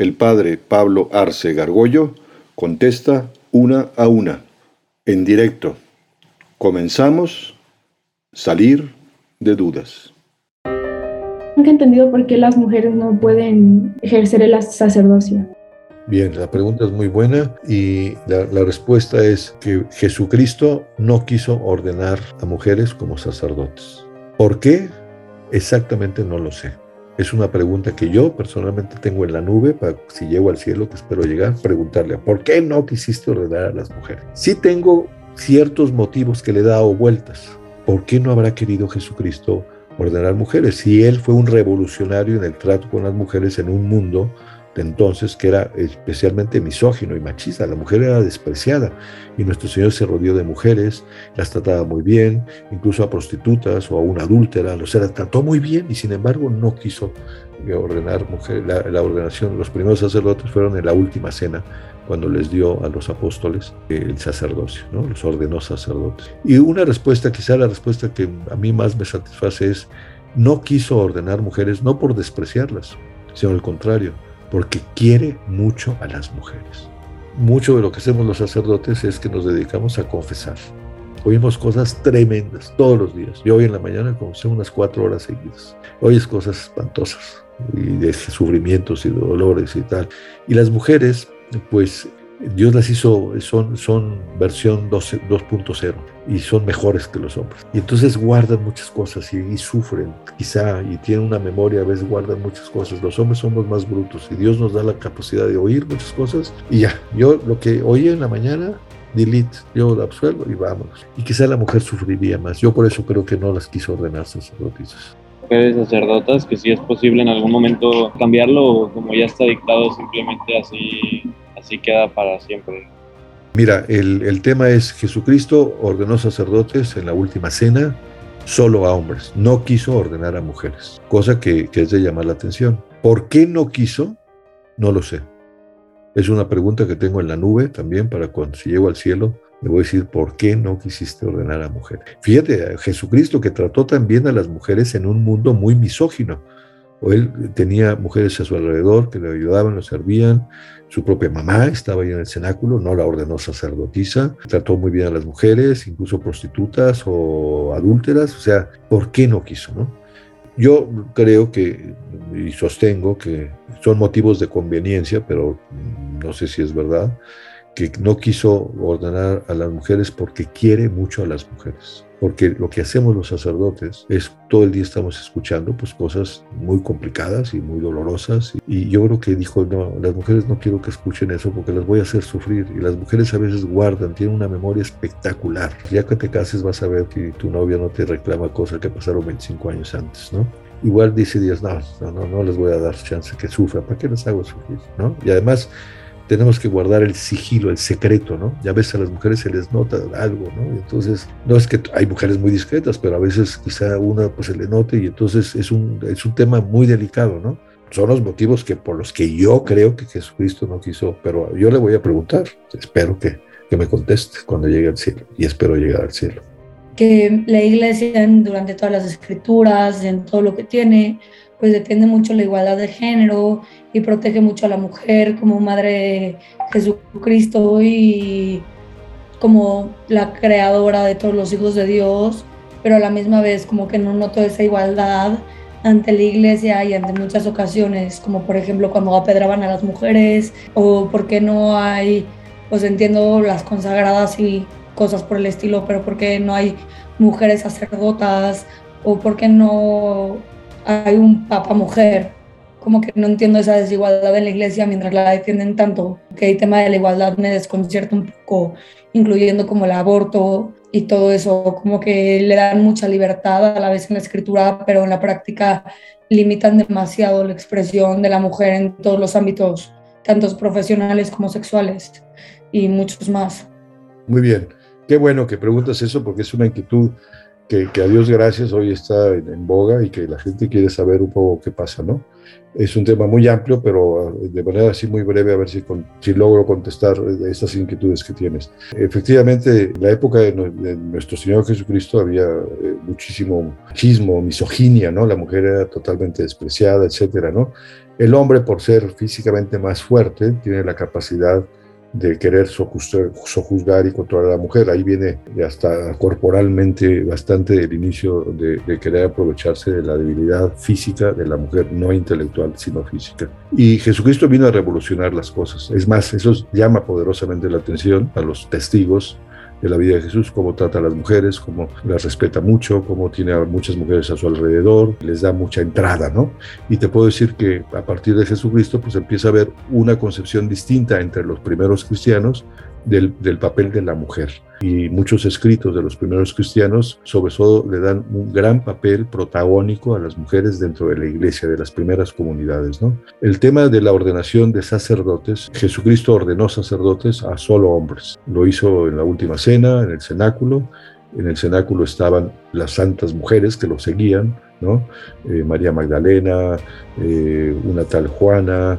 El padre Pablo Arce Gargollo contesta una a una, en directo. Comenzamos, salir de dudas. Nunca he entendido por qué las mujeres no pueden ejercer el sacerdocio. Bien, la pregunta es muy buena y la, la, respuesta es que Jesucristo no quiso ordenar a mujeres como sacerdotes. ¿Por qué? Exactamente no lo sé. Es una pregunta que yo personalmente tengo en la nube para si llego al cielo, que espero llegar, preguntarle, ¿por qué no quisiste ordenar a las mujeres? Sí tengo ciertos motivos que le he dado vueltas. ¿Por qué no habrá querido Jesucristo ordenar mujeres? Si él fue un revolucionario en el trato con las mujeres en un mundo de entonces que era especialmente misógino y machista. La mujer era despreciada y nuestro Señor se rodeó de mujeres, las trataba muy bien, incluso a prostitutas o a una adúltera, los sea, trató muy bien y sin embargo no quiso ordenar mujeres. La, ordenación, los primeros sacerdotes fueron en la última cena cuando les dio a los apóstoles el sacerdocio, los ordenó sacerdotes. Y una respuesta, quizá la respuesta que a mí más me satisface es, no quiso ordenar mujeres no por despreciarlas, sino al contrario, porque quiere mucho a las mujeres. Mucho de lo que hacemos los sacerdotes es que nos dedicamos a confesar. Oímos cosas tremendas todos los días. Yo hoy en la mañana confesé unas cuatro horas seguidas. Oyes cosas espantosas y de sufrimientos y dolores y tal. Y las mujeres, pues Dios las hizo, son, son versión 2.0 y son mejores que los hombres. Y entonces guardan muchas cosas y, sufren, quizá, y tienen una memoria, a veces guardan muchas cosas. Los hombres somos más brutos y Dios nos da la capacidad de oír muchas cosas y ya, yo lo que oí en la mañana, delete, yo lo absuelvo y vámonos. Y quizá la mujer sufriría más. Yo por eso creo que no las quiso ordenar sacerdotisas mujeres sacerdotas, que si es posible en algún momento cambiarlo, como ya está dictado, simplemente así así queda para siempre. Mira, el, el, tema es Jesucristo ordenó sacerdotes en la última cena solo a hombres, no quiso ordenar a mujeres, cosa que, que es de llamar la atención. ¿Por qué no quiso? No lo sé. Es una pregunta que tengo en la nube también para cuando si llego al cielo le voy a decir por qué no quisiste ordenar a mujeres. Fíjate, Jesucristo que trató también a las mujeres en un mundo muy misógino o él tenía mujeres a su alrededor que le ayudaban, lo servían, su propia mamá estaba ahí en el cenáculo, no la ordenó sacerdotisa, trató muy bien a las mujeres, incluso prostitutas o adúlteras, o sea, ¿por qué no quiso? No? Yo creo que, y sostengo que son motivos de conveniencia, pero no sé si es verdad, que no quiso ordenar a las mujeres porque quiere mucho a las mujeres porque lo que hacemos los sacerdotes es todo el día estamos escuchando pues cosas muy complicadas y muy dolorosas. Y yo creo que dijo no las mujeres no quiero que escuchen eso porque las voy a hacer sufrir y las mujeres a veces guardan tienen una memoria espectacular. Ya que te cases vas a ver que tu novia no te reclama cosas que pasaron 25 años antes no igual dice Dios no no no, no les voy a dar chance que sufra para qué les hago sufrir no y además tenemos que guardar el sigilo, el secreto, ¿no? Ya ves a las mujeres se les nota algo, ¿no? entonces, no es que hay mujeres muy discretas, pero a veces quizá una pues se le note y entonces es un, es un tema muy delicado, ¿no? Son los motivos que por los que yo creo que Jesucristo no quiso, pero yo le voy a preguntar, espero que, que me conteste cuando llegue al cielo y espero llegar al cielo. Que la iglesia durante todas las escrituras, en todo lo que tiene, pues defiende mucho la igualdad de género y protege mucho a la mujer como madre de Jesucristo y como la creadora de todos los hijos de Dios, pero a la misma vez como que no noto esa igualdad ante la iglesia y ante muchas ocasiones, como por ejemplo cuando apedraban a las mujeres o porque no hay, pues entiendo las consagradas y cosas por el estilo, pero porque no hay mujeres sacerdotas o porque no hay un papa mujer. Como que no entiendo esa desigualdad en la iglesia mientras la defienden tanto, que el tema de la igualdad me desconcierta un poco, incluyendo como el aborto y todo eso, como que le dan mucha libertad a la vez en la escritura, pero en la práctica limitan demasiado la expresión de la mujer en todos los ámbitos, tanto profesionales como sexuales y muchos más. Muy bien, qué bueno que preguntas eso porque es una inquietud que, a Dios gracias hoy está en, boga y que la gente quiere saber un poco qué pasa, ¿no? Es un tema muy amplio, pero ah, de manera así muy breve, a ver si, si logro contestar estas inquietudes que tienes. Efectivamente, en la época de, nuestro Señor Jesucristo había eh, muchísimo machismo, misoginia, ¿no? La mujer era totalmente despreciada, etcétera, ¿no? El hombre, por ser físicamente más fuerte, tiene la capacidad de querer sojuzgar y controlar a la mujer. Ahí viene hasta corporalmente bastante el inicio de, querer aprovecharse de la debilidad física de la mujer, no intelectual, sino física. Y Jesucristo vino a revolucionar las cosas. Es más, eso llama poderosamente la atención a los testigos de la vida de Jesús, cómo trata a las mujeres, cómo las respeta mucho, cómo tiene a muchas mujeres a su alrededor, les da mucha entrada, ¿no? Y te puedo decir que a partir de Jesucristo, pues empieza a haber una concepción distinta entre los primeros cristianos del, papel de la mujer. Y muchos escritos de los primeros cristianos, sobre todo, le dan un gran papel protagónico a las mujeres dentro de la iglesia, de las primeras comunidades. ¿no? El tema de la ordenación de sacerdotes, Jesucristo ordenó sacerdotes a solo hombres. Lo hizo en la última cena, en el cenáculo. En el cenáculo estaban las santas mujeres que lo seguían, ¿no? Eh, María Magdalena, eh, una tal Juana,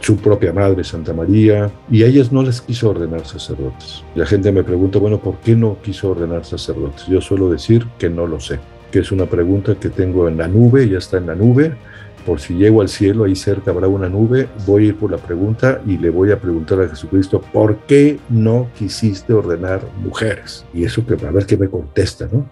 su propia madre Santa María, y a ellas no les quiso ordenar sacerdotes. La gente me pregunta, bueno, ¿por qué no quiso ordenar sacerdotes? Yo suelo decir que no lo sé, que es una pregunta que tengo en la nube, ya está en la nube, por si llego al cielo, ahí cerca habrá una nube, voy a ir por la pregunta y le voy a preguntar a Jesucristo, ¿por qué no quisiste ordenar mujeres? Y eso que a ver qué me contesta, ¿no?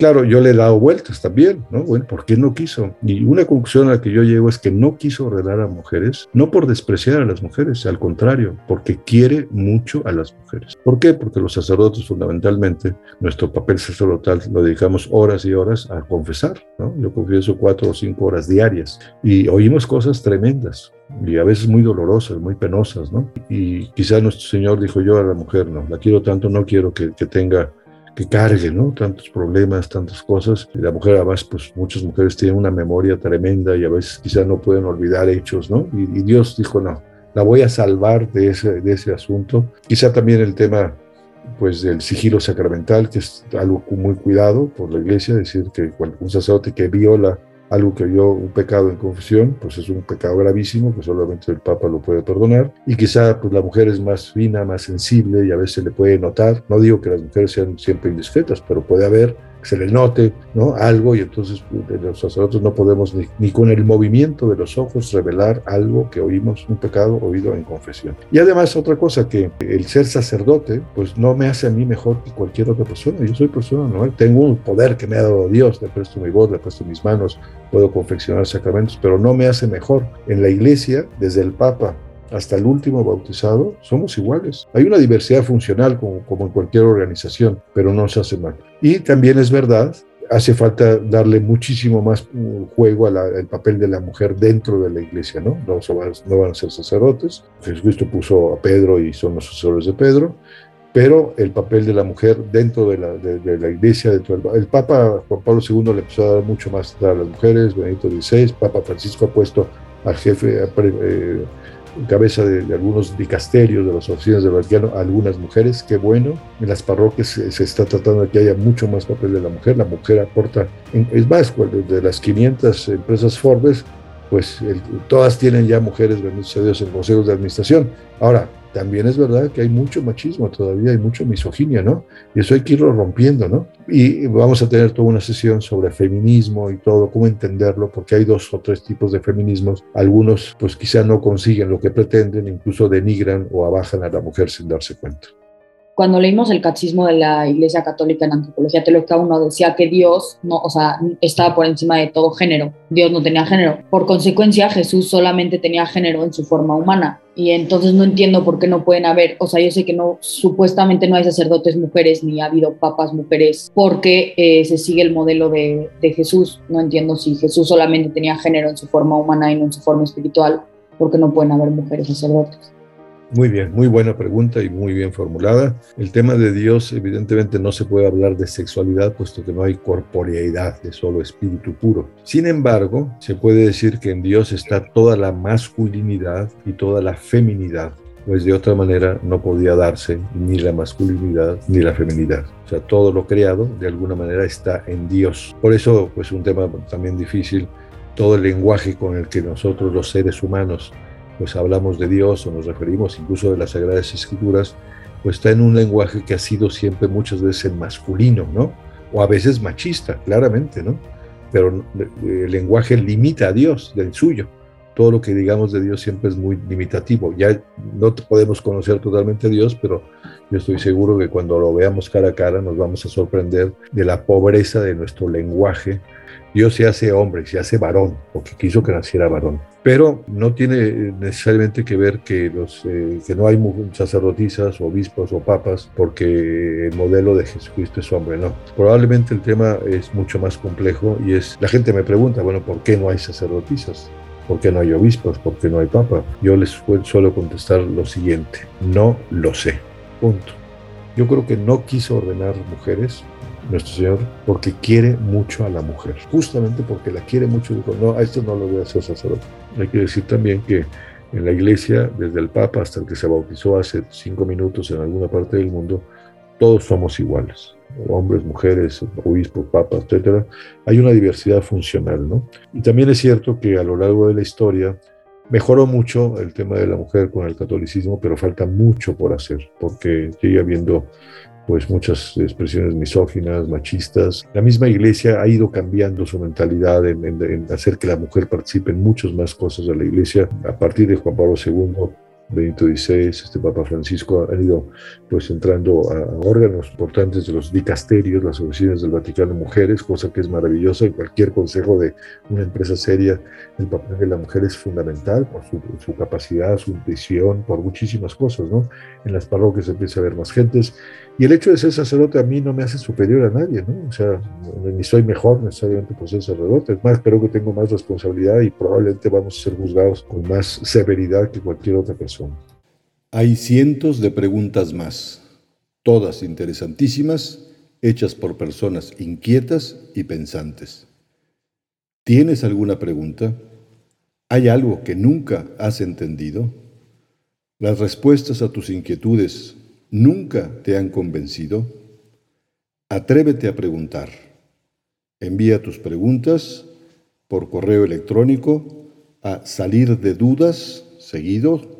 Claro, yo le he dado vueltas también, ¿no? Bueno, ¿por qué no quiso? Y una conclusión a la que yo llego es que no quiso ordenar a mujeres, no por despreciar a las mujeres, al contrario, porque quiere mucho a las mujeres. ¿Por qué? Porque los sacerdotes fundamentalmente, nuestro papel sacerdotal lo dedicamos horas y horas a confesar, ¿no? Yo confieso cuatro o cinco horas diarias y oímos cosas tremendas, y a veces muy dolorosas, muy penosas, ¿no? Y quizá nuestro Señor dijo yo a la mujer, no, la quiero tanto, no quiero que tenga que cargue, ¿no? Tantos problemas, tantas cosas. La mujer, además, pues muchas mujeres tienen una memoria tremenda y a veces quizás no pueden olvidar hechos, ¿no? Y, Dios dijo, no, la voy a salvar de ese, de ese asunto. Quizá también el tema pues del sigilo sacramental, que es algo muy cuidado por la iglesia, decir que un sacerdote que viola algo que vio un pecado en confesión, pues es un pecado gravísimo que solamente el Papa lo puede perdonar. Y quizá pues la mujer es más fina, más sensible y a veces le puede notar. No digo que las mujeres sean siempre indiscretas, pero puede haber se le note ¿no? algo y entonces pues, los sacerdotes no podemos ni, con el movimiento de los ojos revelar algo que oímos, un pecado oído en confesión. Y además otra cosa que el ser sacerdote pues no me hace a mí mejor que cualquier otra persona. Yo soy persona normal, tengo un poder que me ha dado Dios, le presto mi voz, le presto mis manos, puedo confeccionar sacramentos, pero no me hace mejor. En la iglesia, desde el Papa hasta el último bautizado, somos iguales. Hay una diversidad funcional como, en cualquier organización, pero no se hace mal. Y también es verdad hace falta darle muchísimo más uh, juego al papel de la mujer dentro de la iglesia, ¿no? No, no van a ser sacerdotes. Jesucristo puso a Pedro y son los sucesores de Pedro, pero el papel de la mujer dentro de la, de, la iglesia, dentro del, el Papa Juan Pablo II le empezó a dar mucho más a las mujeres, Benedicto XVI, Papa Francisco ha puesto al jefe, eh, cabeza de, algunos dicasterios de las oficinas de Vaticano algunas mujeres, qué bueno. En las parroquias se, está tratando de que haya mucho más papel de la mujer. La mujer aporta, es más, de las 500 empresas Forbes, pues todas tienen ya mujeres, bendito a Dios, en consejos de administración. Ahora, también es verdad que hay mucho machismo todavía, hay mucha misoginia, ¿no? Y eso hay que irlo rompiendo, ¿no? Y vamos a tener toda una sesión sobre feminismo y todo, cómo entenderlo, porque hay dos o tres tipos de feminismos. Algunos, pues quizá no consiguen lo que pretenden, incluso denigran o abajan a la mujer sin darse cuenta cuando leímos el catecismo de la Iglesia Católica en Antropología Teológica, uno decía que Dios no, o sea, estaba por encima de todo género. Dios no tenía género. Por consecuencia, Jesús solamente tenía género en su forma humana. Y entonces no entiendo por qué no pueden haber, o sea, yo sé que no, supuestamente no hay sacerdotes mujeres ni ha habido papas mujeres porque eh, se sigue el modelo de, de Jesús. No entiendo si Jesús solamente tenía género en su forma humana y no en su forma espiritual, porque no pueden haber mujeres sacerdotes. Muy bien, muy buena pregunta y muy bien formulada. El tema de Dios, evidentemente, no se puede hablar de sexualidad, puesto que no hay corporeidad, es solo espíritu puro. Sin embargo, se puede decir que en Dios está toda la masculinidad y toda la feminidad, pues de otra manera no podía darse ni la masculinidad ni la feminidad. O sea, todo lo creado de alguna manera está en Dios. Por eso, pues un tema también difícil, todo el lenguaje con el que nosotros los seres humanos pues hablamos de Dios o nos referimos incluso de las Sagradas Escrituras, pues está en un lenguaje que ha sido siempre muchas veces masculino, ¿no? O a veces machista, claramente, ¿no? Pero el lenguaje limita a Dios del suyo. Todo lo que digamos de Dios siempre es muy limitativo. Ya no podemos conocer totalmente a Dios, pero yo estoy seguro que cuando lo veamos cara a cara nos vamos a sorprender de la pobreza de nuestro lenguaje Dios se hace hombre, se hace varón, porque quiso que naciera varón. Pero no tiene necesariamente que ver que, los, eh, que no hay sacerdotisas, obispos o papas, porque el modelo de Jesucristo es hombre, no. Probablemente el tema es mucho más complejo y es, la gente me pregunta, bueno, ¿por qué no hay sacerdotisas? ¿Por qué no hay obispos? ¿Por qué no hay papa? Yo les suelo contestar lo siguiente, no lo sé, punto. Yo creo que no quiso ordenar mujeres nuestro Señor, porque quiere mucho a la mujer. Justamente porque la quiere mucho, dijo, no, a esto no lo voy a hacer sacerdote. Hay que decir también que en la iglesia, desde el Papa hasta el que se bautizó hace cinco minutos en alguna parte del mundo, todos somos iguales, hombres, mujeres, obispos, papas, etcétera. Hay una diversidad funcional, ¿no? Y también es cierto que a lo largo de la historia mejoró mucho el tema de la mujer con el catolicismo, pero falta mucho por hacer, porque sigue habiendo pues muchas expresiones misóginas, machistas. La misma iglesia ha ido cambiando su mentalidad en, hacer que la mujer participe en muchas más cosas de la iglesia. A partir de Juan Pablo II Benito XVI, este Papa Francisco han ido pues entrando a órganos importantes de los dicasterios, las oficinas del Vaticano Mujeres, cosa que es maravillosa. En cualquier consejo de una empresa seria, el papel de la mujer es fundamental por su, su capacidad, su visión, por muchísimas cosas, ¿no? En las parroquias empieza a haber más gentes. Y el hecho de ser sacerdote a mí no me hace superior a nadie, ¿no? O sea, ni soy mejor necesariamente por ser sacerdote. Es más, creo que tengo más responsabilidad y probablemente vamos a ser juzgados con más severidad que cualquier otra persona. Hay cientos de preguntas más, todas interesantísimas, hechas por personas inquietas y pensantes. ¿Tienes alguna pregunta? ¿Hay algo que nunca has entendido? ¿Las respuestas a tus inquietudes nunca te han convencido? Atrévete a preguntar. Envía tus preguntas por correo electrónico a salir de dudas seguido